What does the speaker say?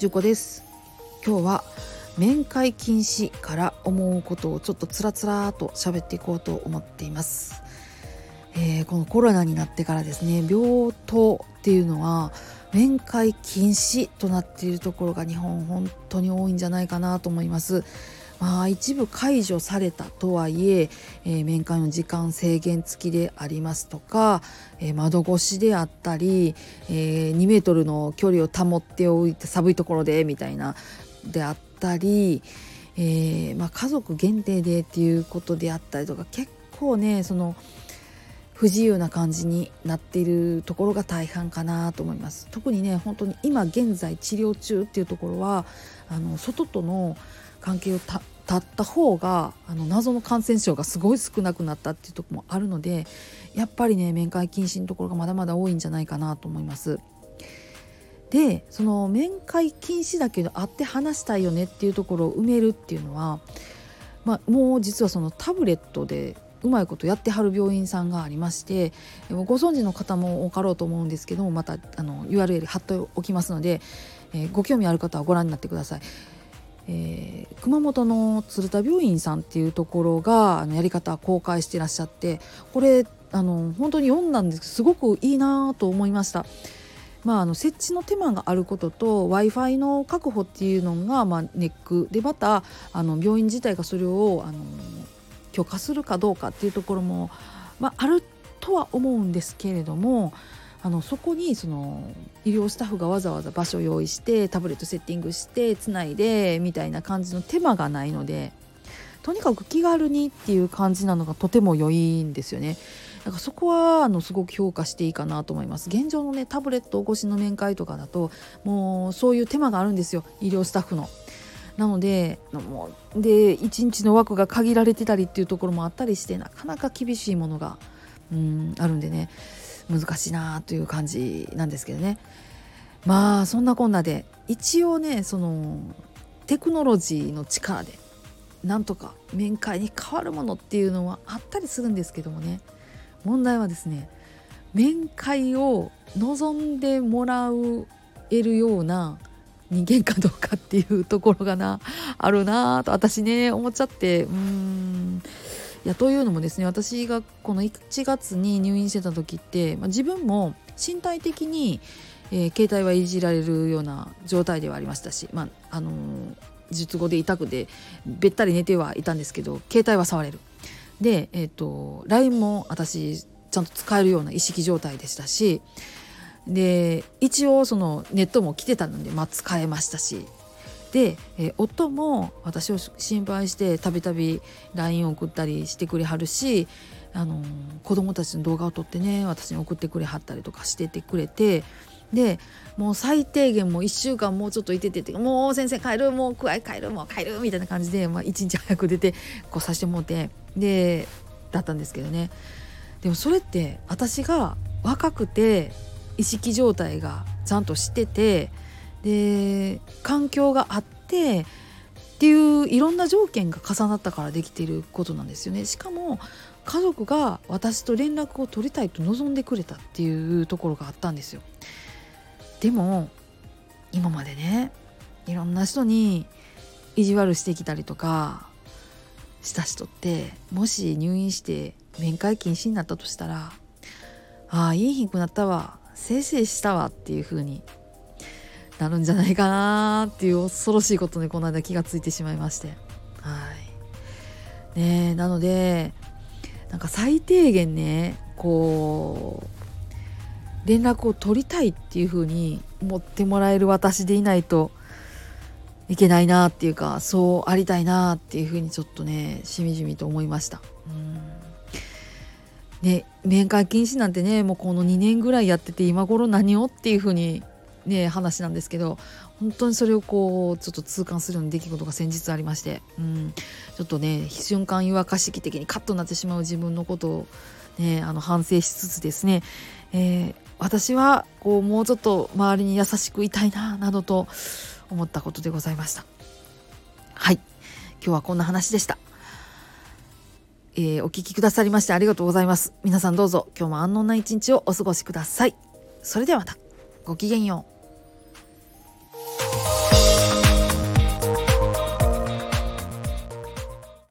じゅこです。今日は面会禁止から思うことをちょっとつらつらと喋っていこうと思っています、えー、このコロナになってからですね病棟っていうのは面会禁止となっているところが日本本当に多いんじゃないかなと思います。まあ、一部解除されたとはいええー、面会の時間制限付きでありますとか、えー、窓越しであったり、えー、2メートルの距離を保っておいて寒いところでみたいなであったり、えまあ、家族限定でっていうことであったりとか結構ねその不自由な感じになっているところが大半かなと思います。特にね本当に今現在治療中っていうところはあの外との関係を断った方があの謎の感染症がすごい少なくなったっていうとこもあるのでやっぱりね面会禁止のところがまだまだ多いんじゃないかなと思います。でその面会禁止だけど会って話したいよねっていうところを埋めるっていうのは、まあ、もう実はそのタブレットでうまいことやってはる病院さんがありましてご存知の方も多かろうと思うんですけどもまたあの URL 貼っておきますので、えー、ご興味ある方はご覧になってください。えー、熊本の鶴田病院さんっていうところがあのやり方公開してらっしゃってこれあの本当に読んだんですすごくいいなと思いました。まあ、あの設置の手間があることと w i f i の確保っていうのが、まあ、ネックでまたあの病院自体がそれをあの許可するかどうかっていうところも、まあ、あるとは思うんですけれどもあのそこにその医療スタッフがわざわざ場所を用意してタブレットセッティングしてつないでみたいな感じの手間がないのでとにかく気軽にっていう感じなのがとても良いんですよね。だからそこはあのすごく評価していいかなと思います。現状のねタブレット越しの面会とかだともうそういう手間があるんですよ医療スタッフの。なのでもうで1日の枠が限られてたりっていうところもあったりしてなかなか厳しいものがうんあるんでね難しいなという感じなんですけどね。まあそんなこんなで一応ねそのテクノロジーの力でなんとか面会に変わるものっていうのはあったりするんですけどもね。問題はですね面会を望んでもらえるような人間かどうかっていうところがなあるなと私ね思っちゃって。うーん。やというのもですね私がこの1月に入院してた時って、まあ、自分も身体的に、えー、携帯はいじられるような状態ではありましたし、まああのー、術後で痛くてべったり寝てはいたんですけど携帯は触れる。で、えーと、LINE も私ちゃんと使えるような意識状態でしたしで一応そのネットも来てたので、まあ、使えましたしで、えー、夫も私を心配してたびたび LINE を送ったりしてくれはるし、あのー、子供たちの動画を撮ってね私に送ってくれはったりとかしててくれてでもう最低限もう1週間もうちょっといててもう先生帰るもうくわい帰るもう帰るみたいな感じで、まあ、1日早く出てこうさせてもらってでだったんですけどね。でもそれって私が若くて意識状態がちゃんとしててで環境があってっていういろんな条件が重なったからできていることなんですよね。しかも家族が私と連絡を取りたいと望んでくれたっていうところがあったんですよ。でも今までねいろんな人に意地悪してきたりとかした人ってもし入院して面会禁止になったとしたら「ああいい日くなったわせいせいしたわ」っていう風になるんじゃないかなっていう恐ろしいことにこの間気がついてしまいまして。はい。ねなのでなんか最低限ねこう連絡を取りたいっていう風に思ってもらえる私でいないといけないなっていうかそうありたいなっていう風にちょっとねしみじみと思いました。うん。ね、面会禁止なんてねもうこの2年ぐらいやってて今頃何をっていう風にね話なんですけど本当にそれをこうちょっと痛感するような出来事が先日ありまして、うん、ちょっとね瞬間湯沸かし器的にカッとなってしまう自分のことを、ね、あの反省しつつですね、えー、私はこうもうちょっと周りに優しくいたいななどと思ったことでございました。はい今日はこんな話でした。えー、お聞きくださりましてありがとうございます。皆さんどうぞ今日も安穏な一日をお過ごしください。それではまた。ごきげんよう。